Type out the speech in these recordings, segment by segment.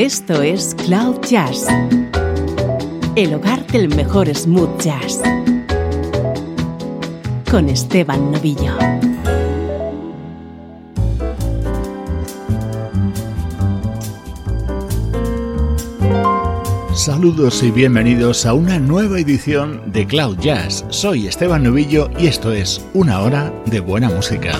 Esto es Cloud Jazz, el hogar del mejor smooth jazz, con Esteban Novillo. Saludos y bienvenidos a una nueva edición de Cloud Jazz. Soy Esteban Novillo y esto es una hora de buena música.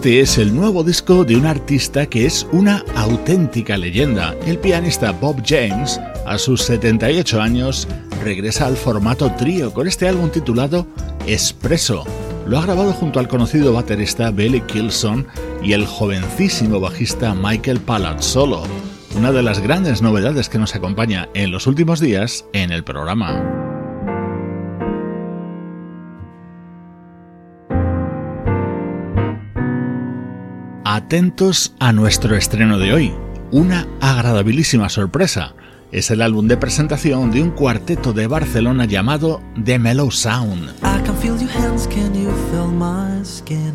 Este es el nuevo disco de un artista que es una auténtica leyenda. El pianista Bob James, a sus 78 años, regresa al formato trío con este álbum titulado Espresso. Lo ha grabado junto al conocido baterista Billy Kilson y el jovencísimo bajista Michael Solo. una de las grandes novedades que nos acompaña en los últimos días en el programa. Atentos a nuestro estreno de hoy, una agradabilísima sorpresa. Es el álbum de presentación de un cuarteto de Barcelona llamado The Mellow Sound. I can feel your hands, can you feel my skin?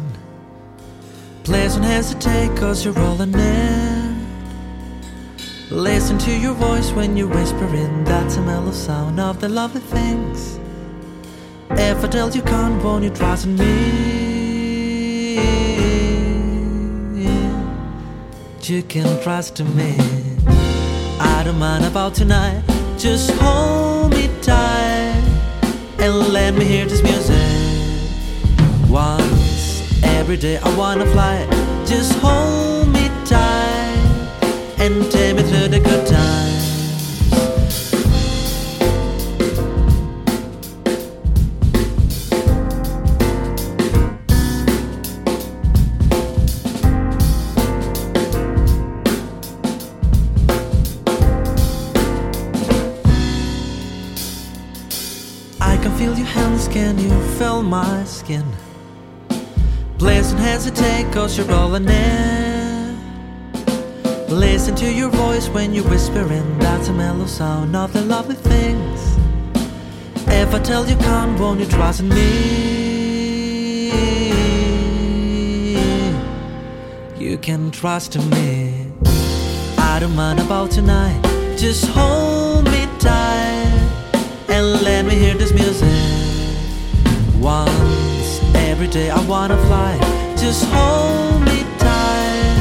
Please don't hesitate cause you're rolling in. Listen to your voice when you're whispering, that's a mellow sound of the lovely things. If I tell you can't, won't you trust me? You can trust me. I don't mind about tonight. Just hold me tight and let me hear this music. Once every day I wanna fly. Just hold me tight and take me through the good times. My skin. Please don't hesitate, cause you're rolling in. Listen to your voice when you're whispering, that's a mellow sound of the lovely things. If I tell you come, won't you trust in me? You can trust in me. I don't mind about tonight. Just hold me tight and let me hear this music once every day I wanna fly. Just hold me tight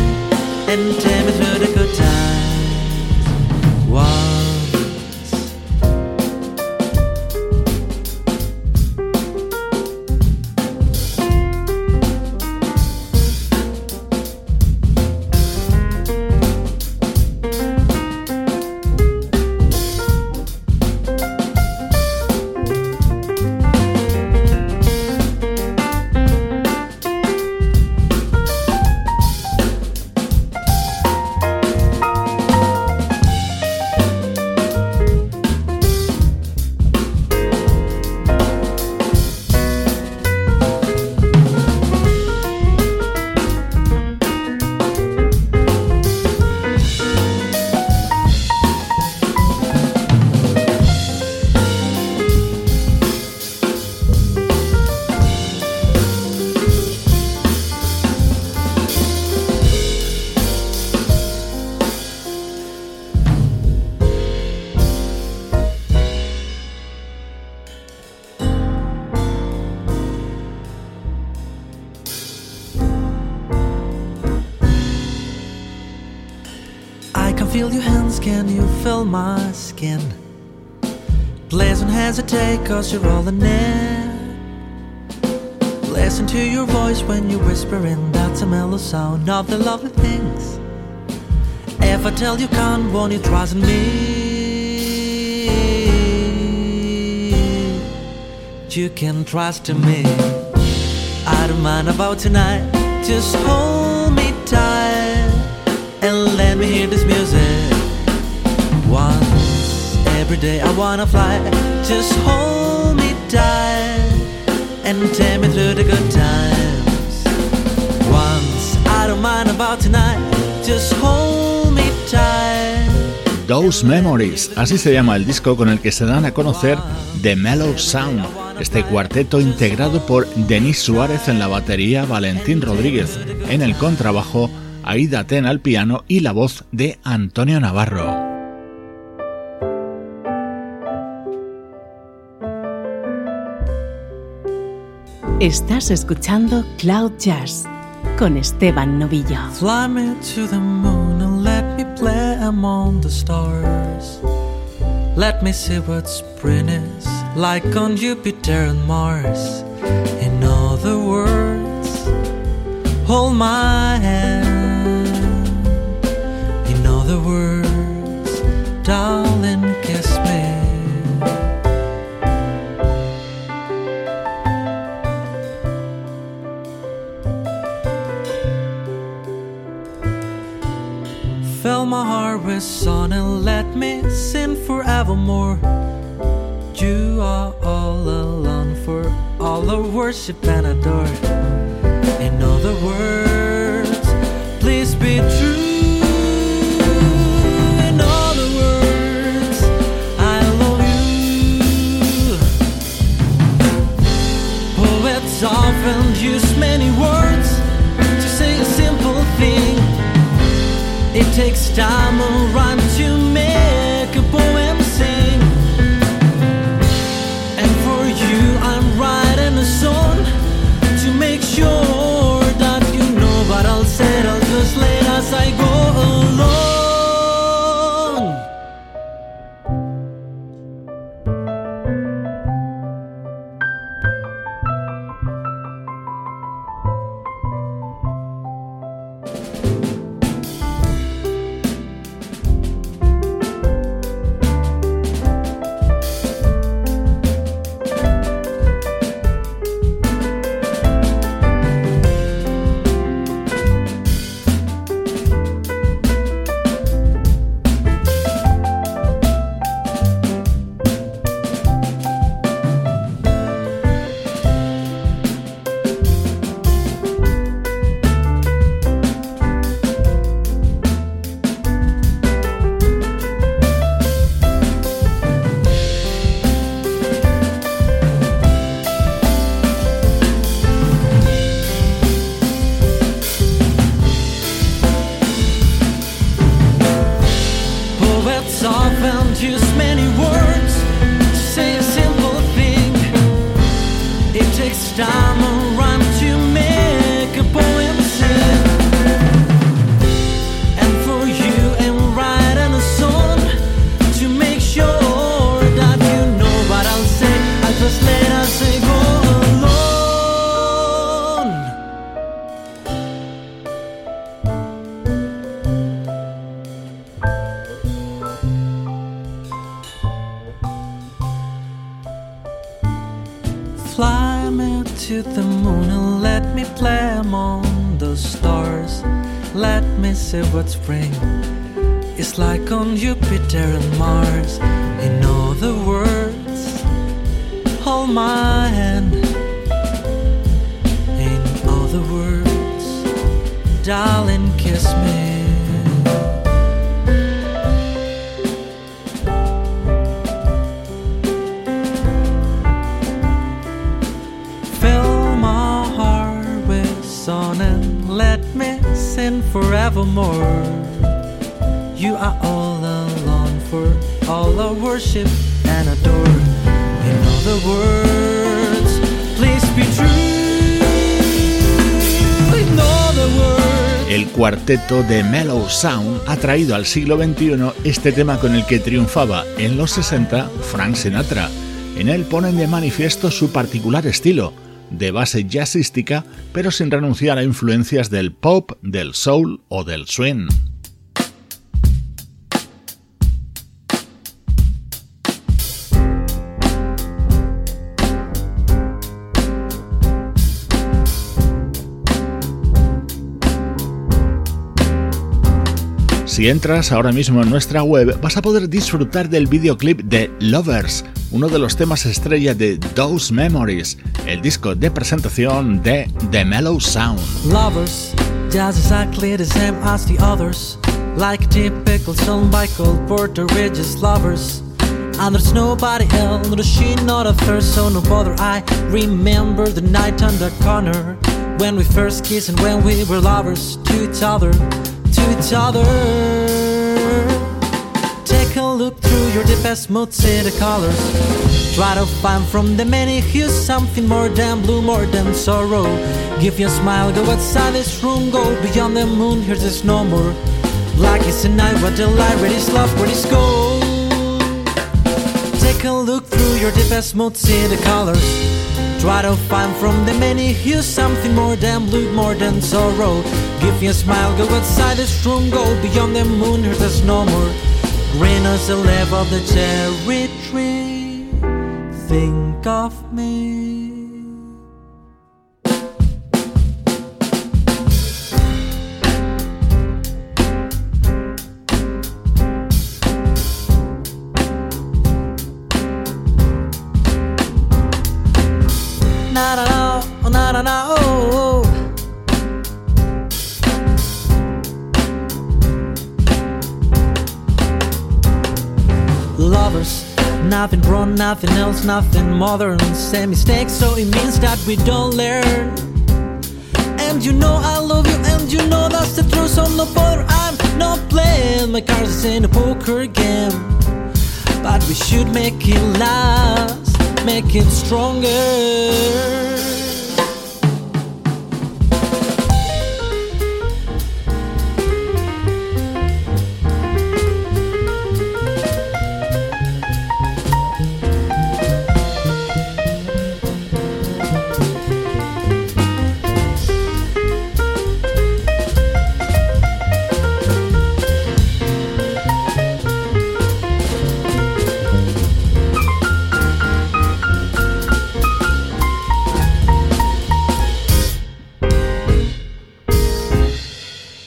and take me cause you're rolling in. it. Listen to your voice when you're whispering, that's a mellow sound of the lovely things. If I tell you can't, won't you trust me? You can trust in me. I don't mind about tonight. Just hold me tight and let me hear this music. Once every day I wanna fly. Just hold Those Memories, así se llama el disco con el que se dan a conocer The Mellow Sound, este cuarteto integrado por Denis Suárez en la batería, Valentín Rodríguez en el contrabajo, Aida Ten al piano y la voz de Antonio Navarro. Estás escuchando Cloud Jazz con Esteban Novillo. Fly me to the moon and let me play among the stars. Let me see what spring is like on Jupiter and Mars. In other words, hold my hand. In other words, darling, my heart with song and let me sin forevermore. You are all alone for all the worship and adore. In other words, please be true. In other words, I love you. Poets often use many words to say a simple thing. It takes time or darling, cuarteto de Mellow Sound ha traído al siglo XXI este tema con el que triunfaba en los 60 Frank Sinatra. En él ponen de manifiesto su particular estilo, de base jazzística, pero sin renunciar a influencias del pop, del soul o del swing. Si entras ahora mismo en nuestra web vas a poder disfrutar del videoclip de Lovers, uno de los temas estrella de Those Memories, el disco de presentación de The Mellow Sound. Lovers, just exactly the same as the others. Like a typical by Cole Porter, just lovers. And there's nobody else, no she not a third, so no bother. I remember the night on the corner when we first kissed and when we were lovers to each other, to each other. Take a look through your deepest mood, see the colors. Try to find from the many hues something more than blue, more than sorrow. Give you a smile, go outside this room, go beyond the moon. Here's this no more. Black is the night, what the light, where is love, where is gold? Take a look through your deepest mood, see the colors. Try to find from the many hues something more than blue, more than sorrow. Give me a smile, go outside this room, go beyond the moon, here's there's no more. Green as the leaf of the cherry tree. Think of me. Nothing wrong, nothing else, nothing modern. Same mistakes, so it means that we don't learn. And you know I love you, and you know that's the truth. So no bother, I'm not playing my cards in a poker game. But we should make it last, make it stronger.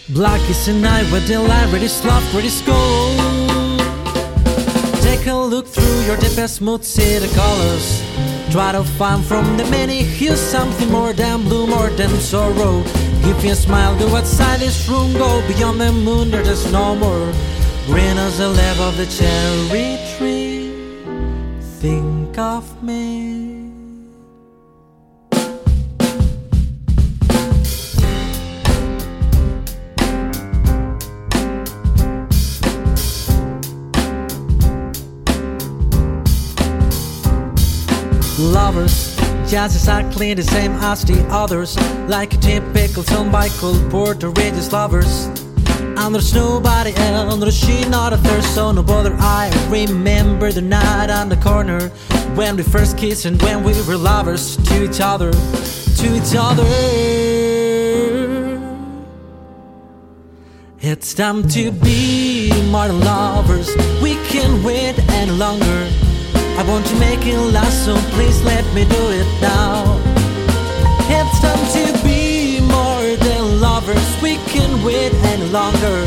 Black is the night where the light ready love, ready gold. Take a look through your deepest mood, see the colors. Try to find from the many hues something more than blue, more than sorrow. Give me a smile, go outside this room, go beyond the moon, there's no more. Green as the leaf of the cherry tree. Think of me. Just exactly the same as the others. Like a typical by called Puerto Rico's lovers. And there's nobody else, she not a third So no bother, I remember the night on the corner. When we first kissed and when we were lovers To each other, to each other. It's time to be more lovers. We can't wait any longer I want to make it last, so please let me do it now. It's time to be more than lovers, we can wait any longer.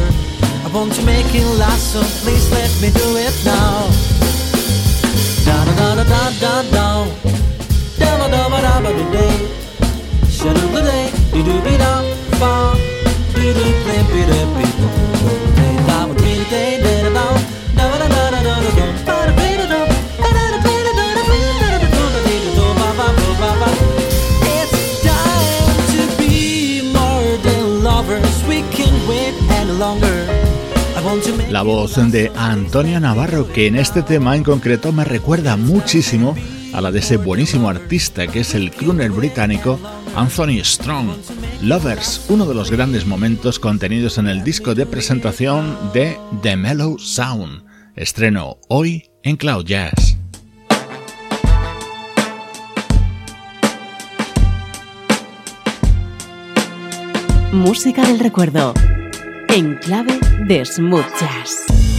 I want to make it last, so please let me do it now. Da da da da da da da. Da da da da da da da. Day, do da da. La voz de Antonio Navarro, que en este tema en concreto me recuerda muchísimo a la de ese buenísimo artista que es el crooner británico Anthony Strong. Lovers, uno de los grandes momentos contenidos en el disco de presentación de The Mellow Sound. Estreno hoy en Cloud Jazz. Música del recuerdo en clave de smooth.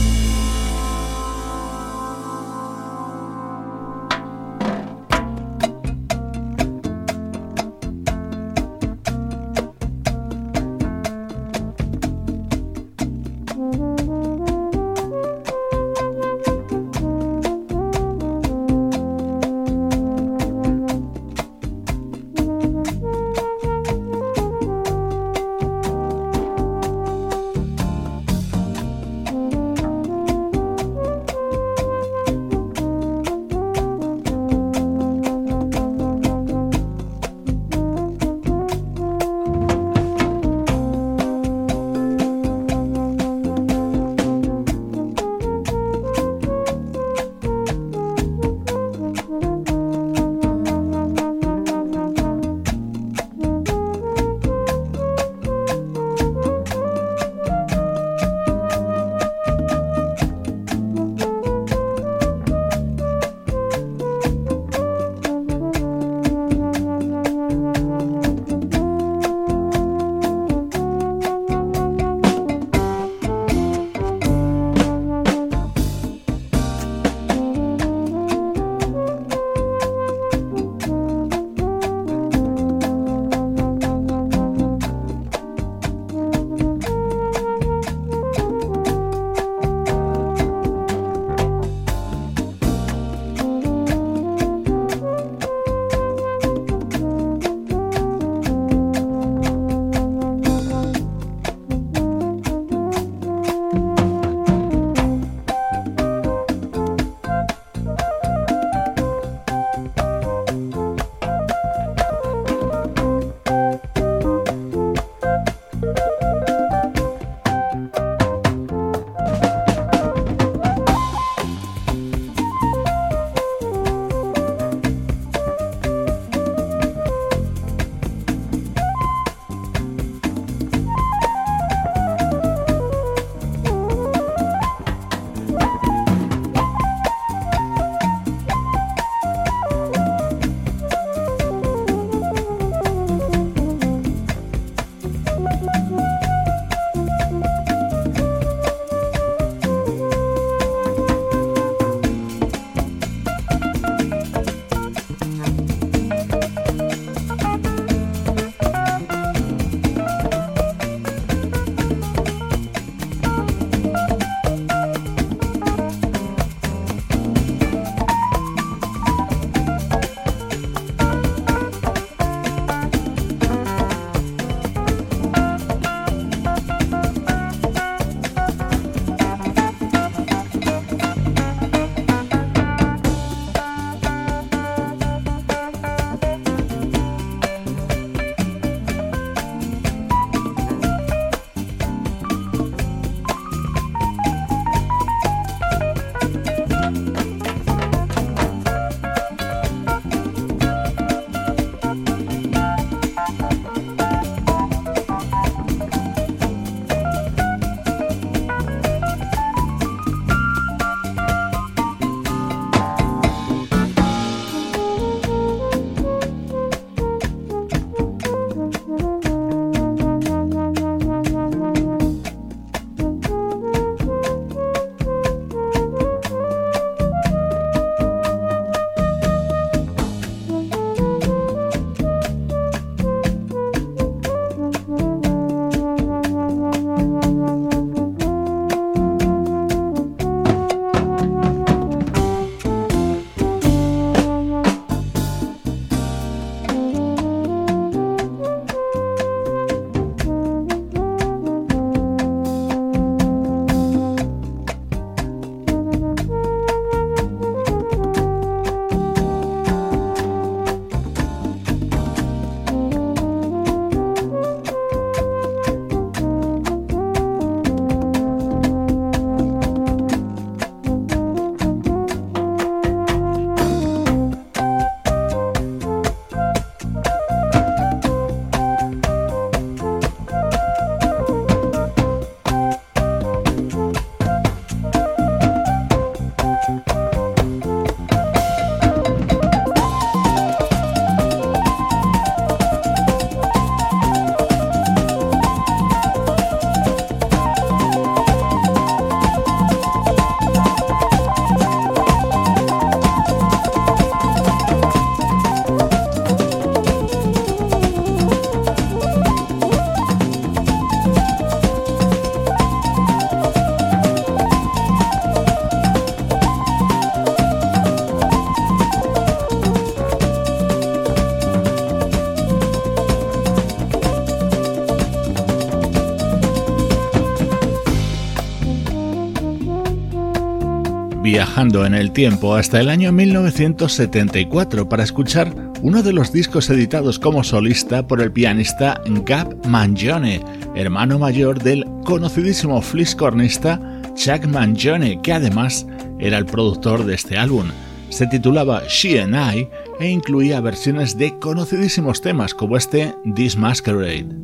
Viajando en el tiempo hasta el año 1974 para escuchar uno de los discos editados como solista por el pianista Gab Mangione, hermano mayor del conocidísimo fliscornista Chuck Mangione, que además era el productor de este álbum. Se titulaba She and I e incluía versiones de conocidísimos temas como este This Masquerade.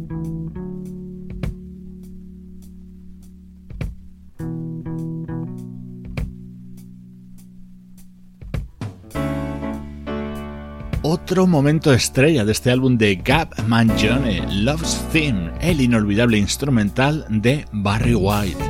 Otro momento estrella de este álbum de Gab Mangione, Love's Theme, el inolvidable instrumental de Barry White.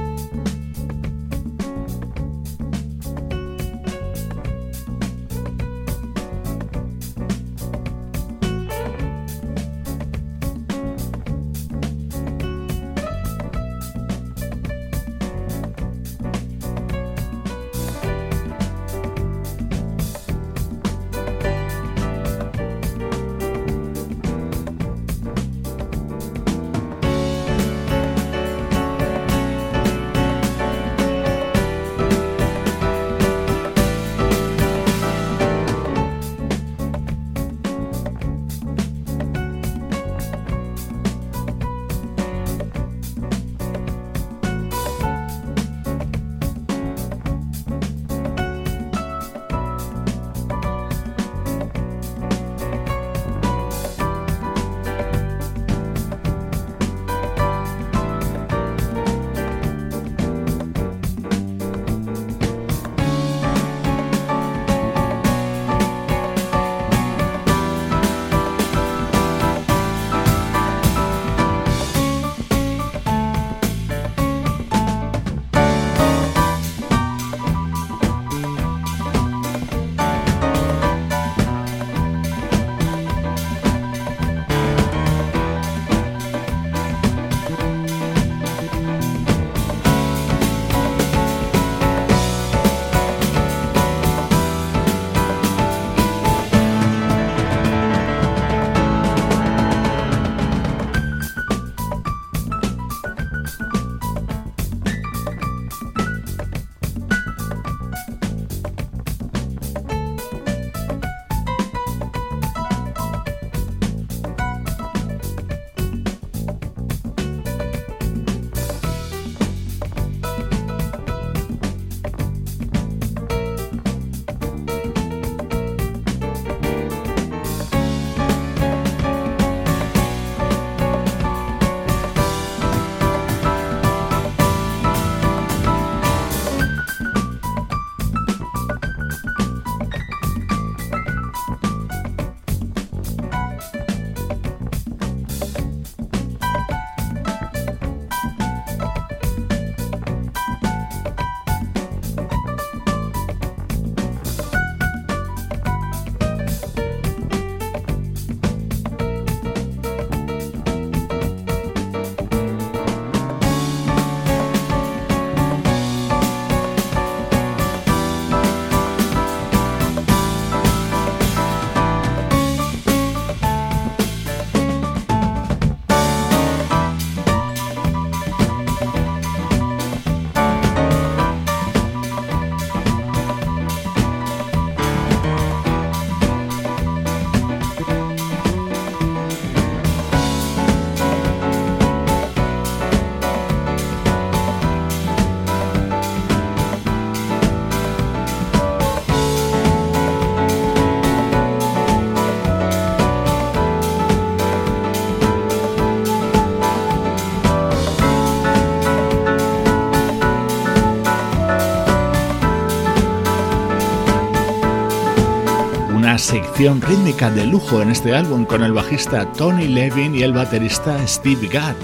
Rítmica de lujo en este álbum con el bajista Tony Levin y el baterista Steve Gadd.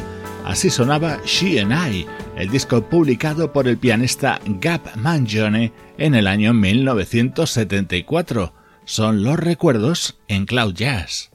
Así sonaba She and I, el disco publicado por el pianista Gab Mangione en el año 1974. Son los recuerdos en Cloud Jazz.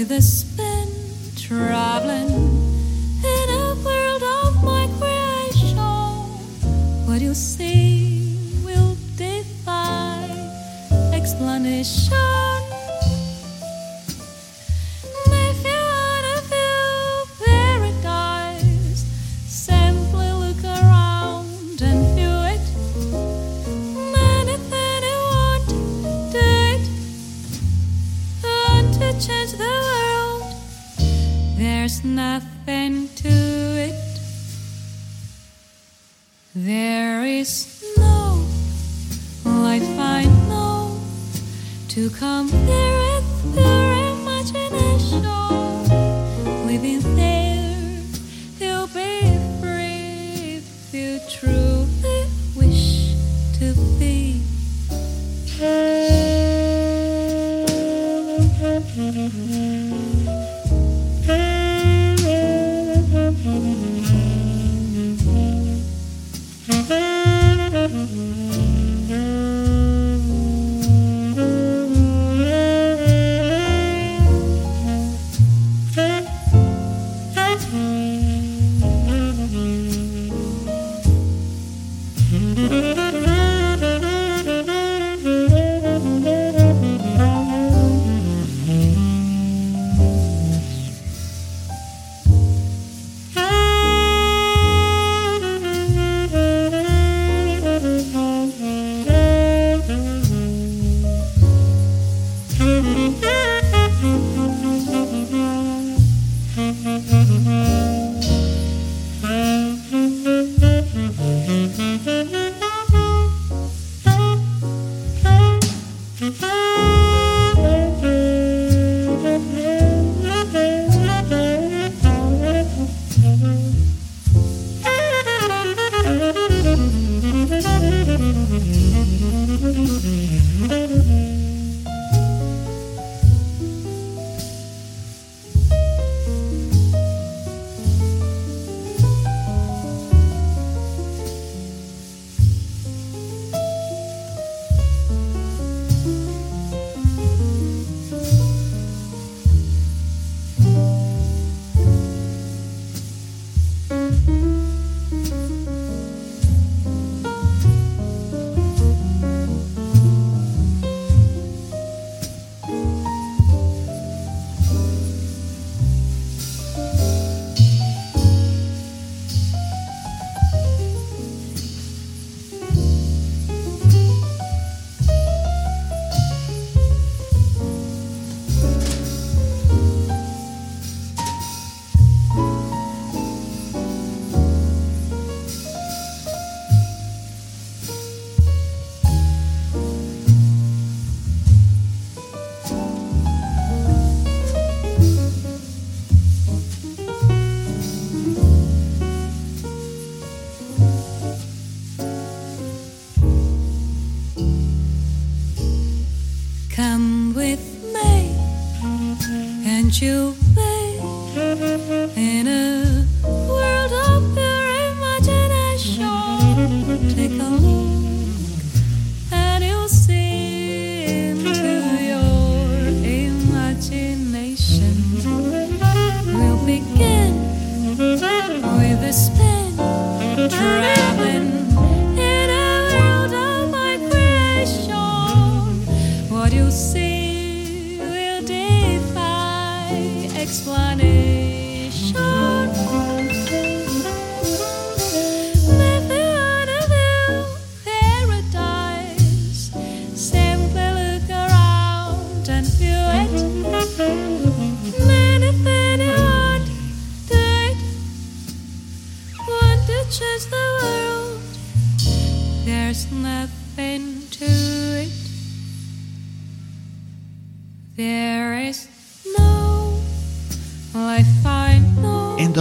with a spin, traveling in a world of my creation. What you see will defy explanation. to come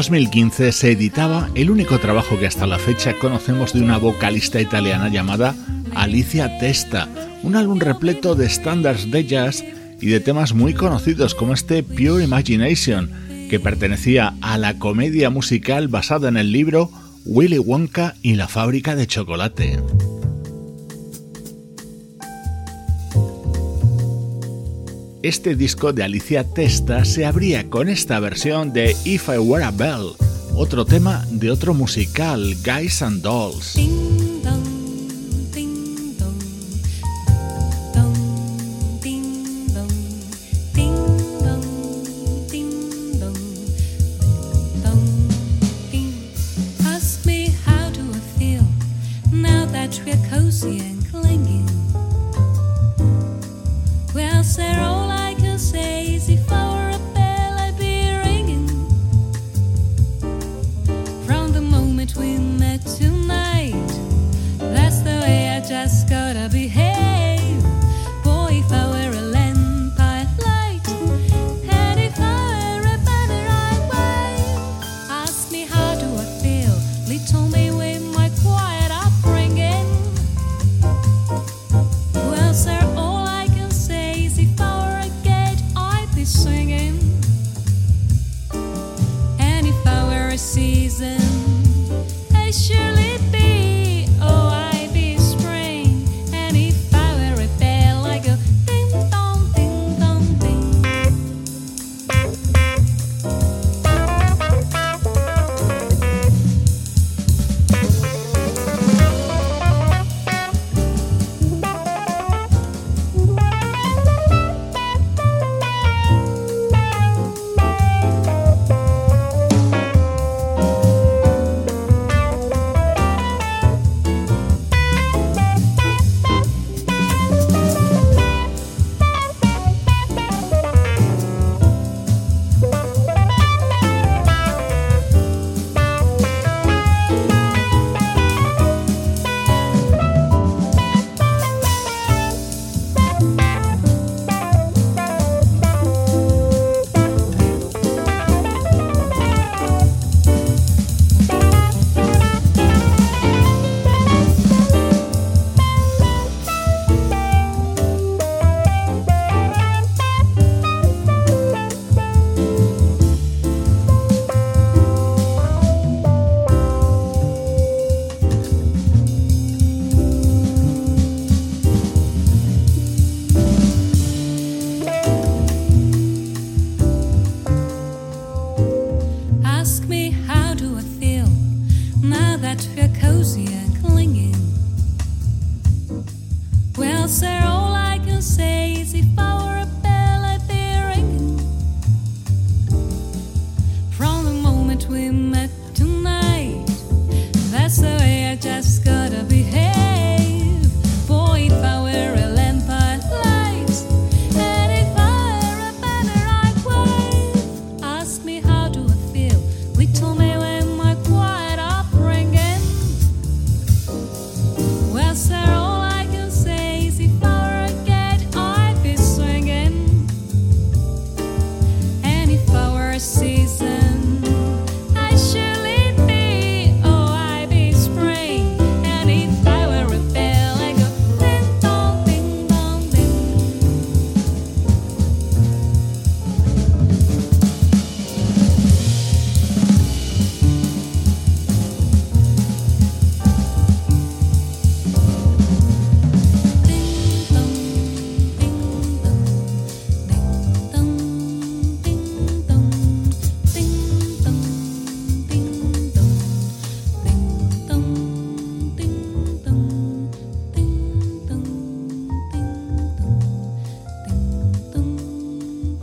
2015 se editaba el único trabajo que hasta la fecha conocemos de una vocalista italiana llamada Alicia Testa, un álbum repleto de estándares de jazz y de temas muy conocidos como este Pure Imagination, que pertenecía a la comedia musical basada en el libro Willy Wonka y la fábrica de chocolate. Este disco de Alicia Testa se abría con esta versión de If I Were a Bell, otro tema de otro musical, Guys and Dolls.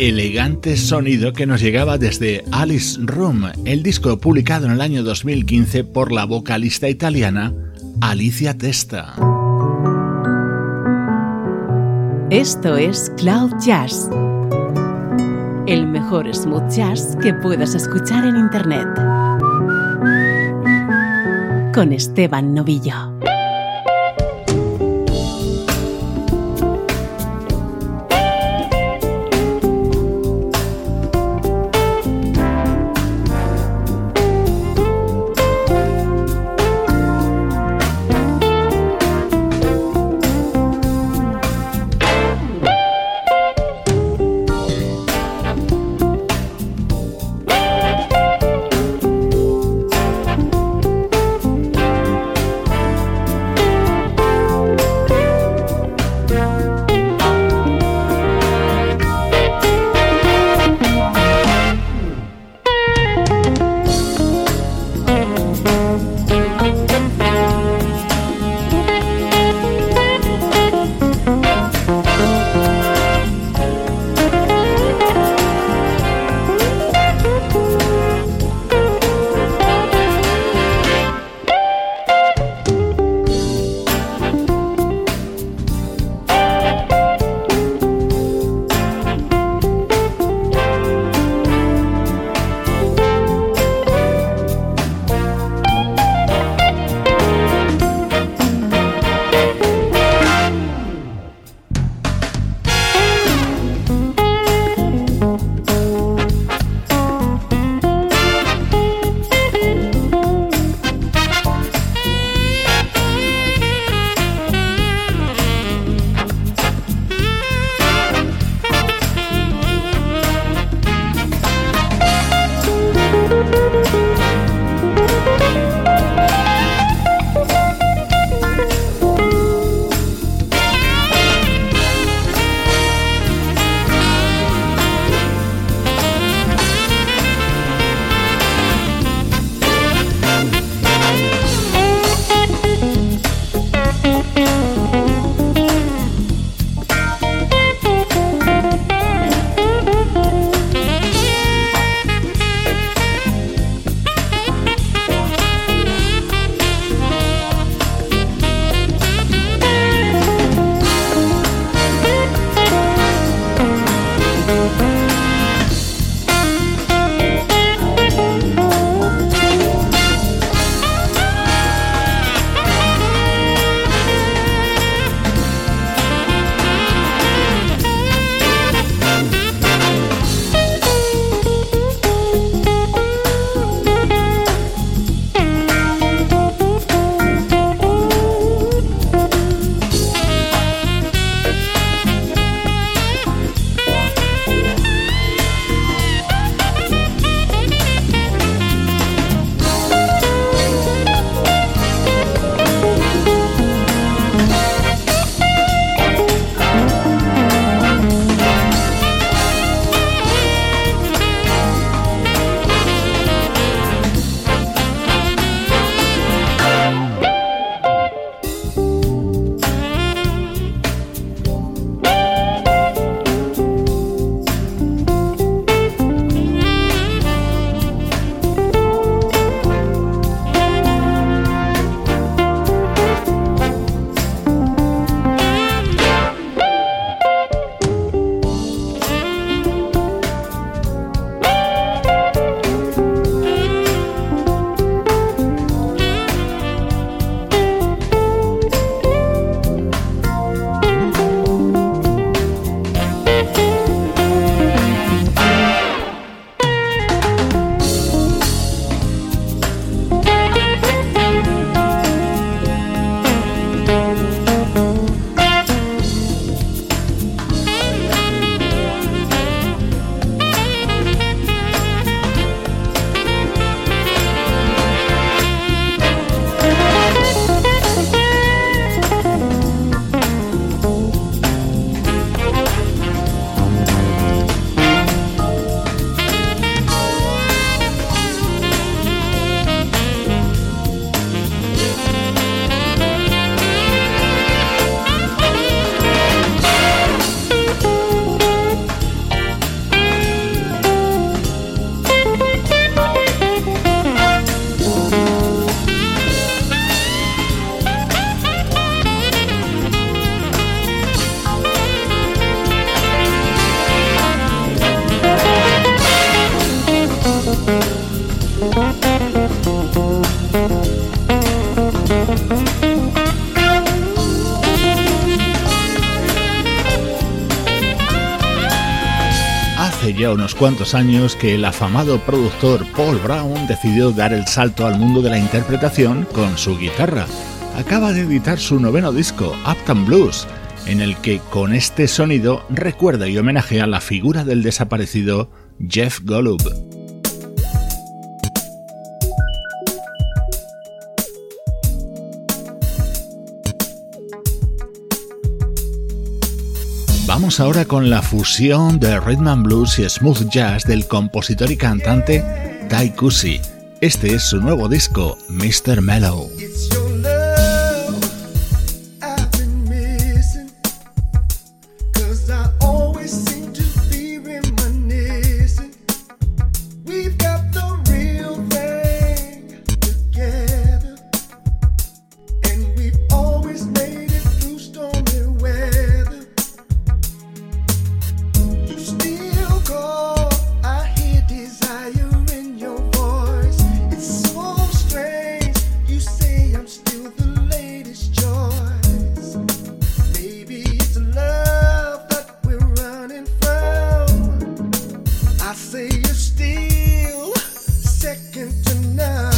Elegante sonido que nos llegaba desde Alice Room, el disco publicado en el año 2015 por la vocalista italiana Alicia Testa. Esto es Cloud Jazz, el mejor smooth jazz que puedas escuchar en Internet. Con Esteban Novillo. Cuantos años que el afamado productor Paul Brown decidió dar el salto al mundo de la interpretación con su guitarra. Acaba de editar su noveno disco, Uptown Blues, en el que con este sonido recuerda y homenajea la figura del desaparecido Jeff Golub. Ahora con la fusión de rhythm and blues y smooth jazz del compositor y cantante Ty Cusi. Este es su nuevo disco, Mr. Mellow. Now.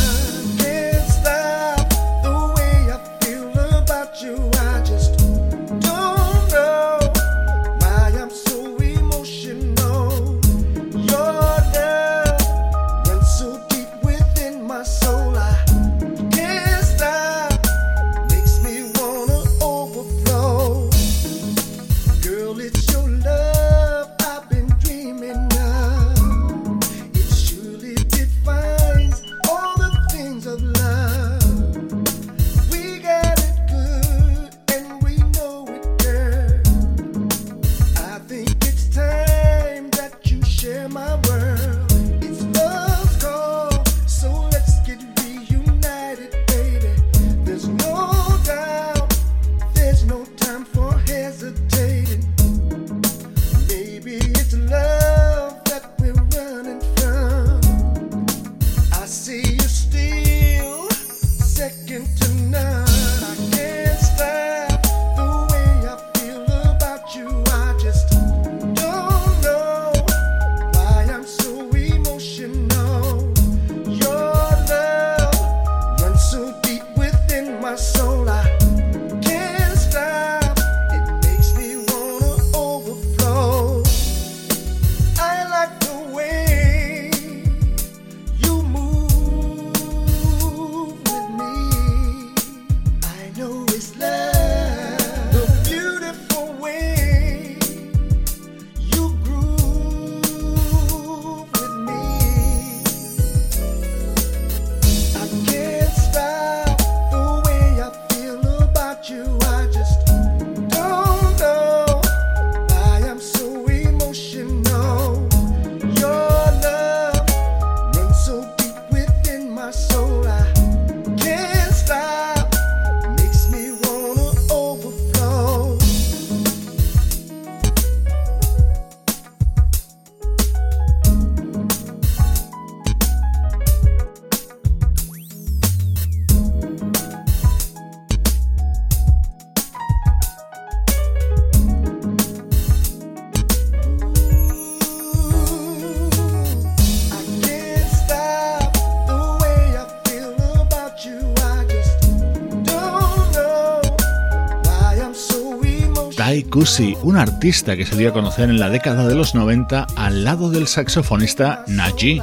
Un artista que se dio a conocer en la década de los 90 al lado del saxofonista Naji.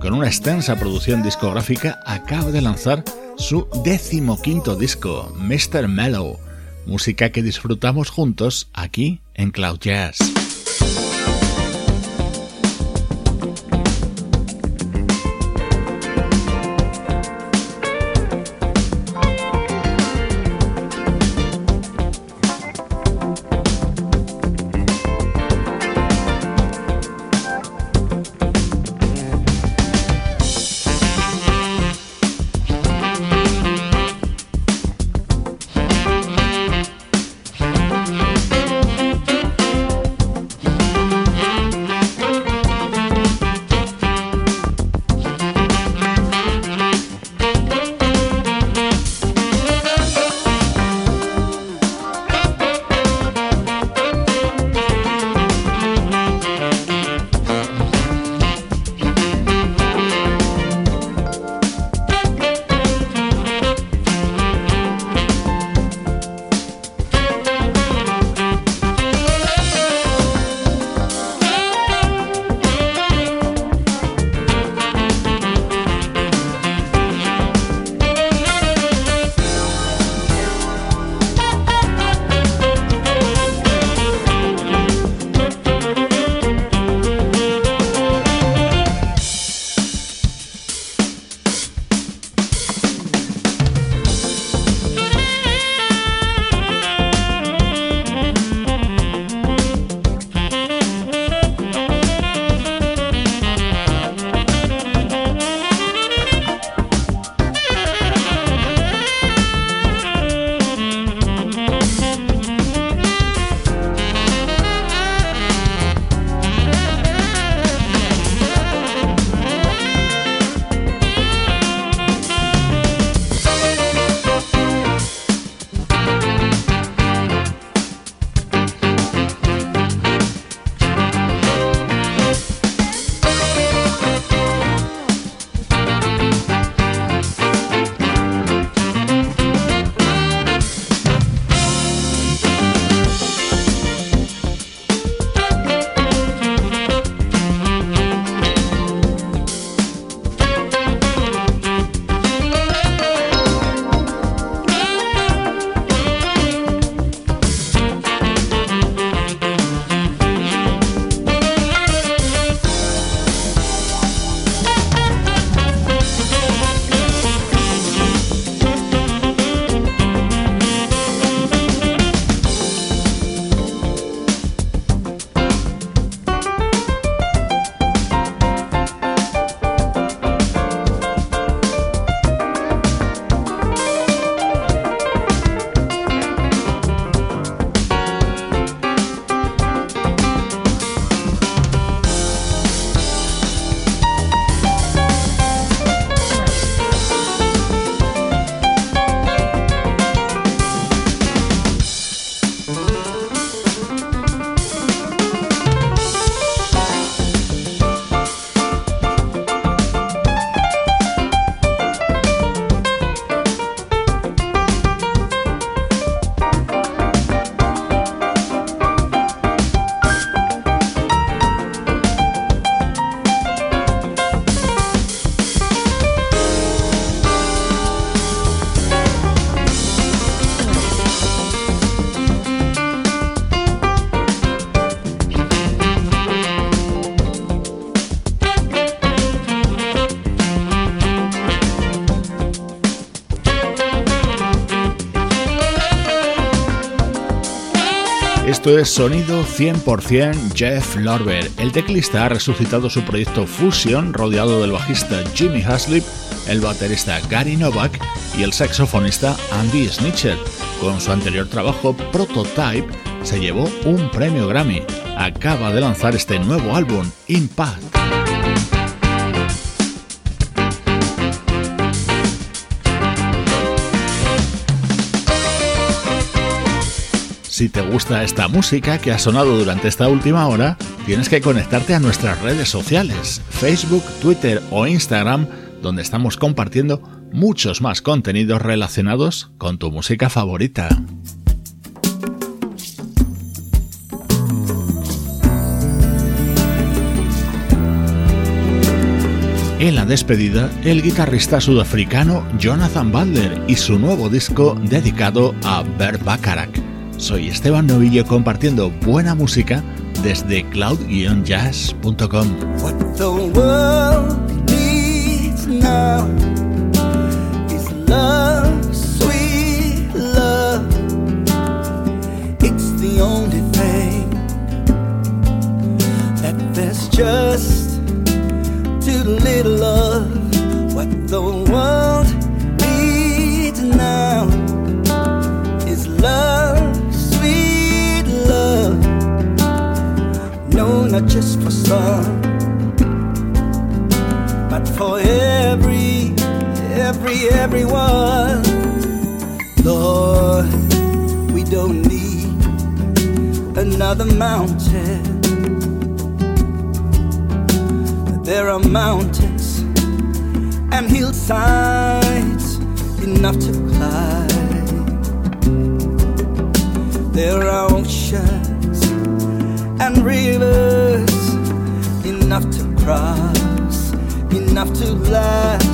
Con una extensa producción discográfica acaba de lanzar su decimoquinto disco, Mr. Mellow, música que disfrutamos juntos aquí en Cloud Jazz. Sonido 100% Jeff Lorber. El teclista ha resucitado su proyecto Fusion rodeado del bajista Jimmy Haslip, el baterista Gary Novak y el saxofonista Andy Snitcher. Con su anterior trabajo Prototype se llevó un premio Grammy. Acaba de lanzar este nuevo álbum, Impact. Si te gusta esta música que ha sonado durante esta última hora, tienes que conectarte a nuestras redes sociales, Facebook, Twitter o Instagram, donde estamos compartiendo muchos más contenidos relacionados con tu música favorita. En la despedida, el guitarrista sudafricano Jonathan Butler y su nuevo disco dedicado a Bert Bacharach. Soy Esteban Novillo compartiendo buena música desde cloud-jazz.com. Love, love. Just too little of. What the world needs now is love. No, not just for some, but for every, every, everyone. Lord, we don't need another mountain. There are mountains and hillsides enough to climb. There are oceans and rivers enough to cross, enough to last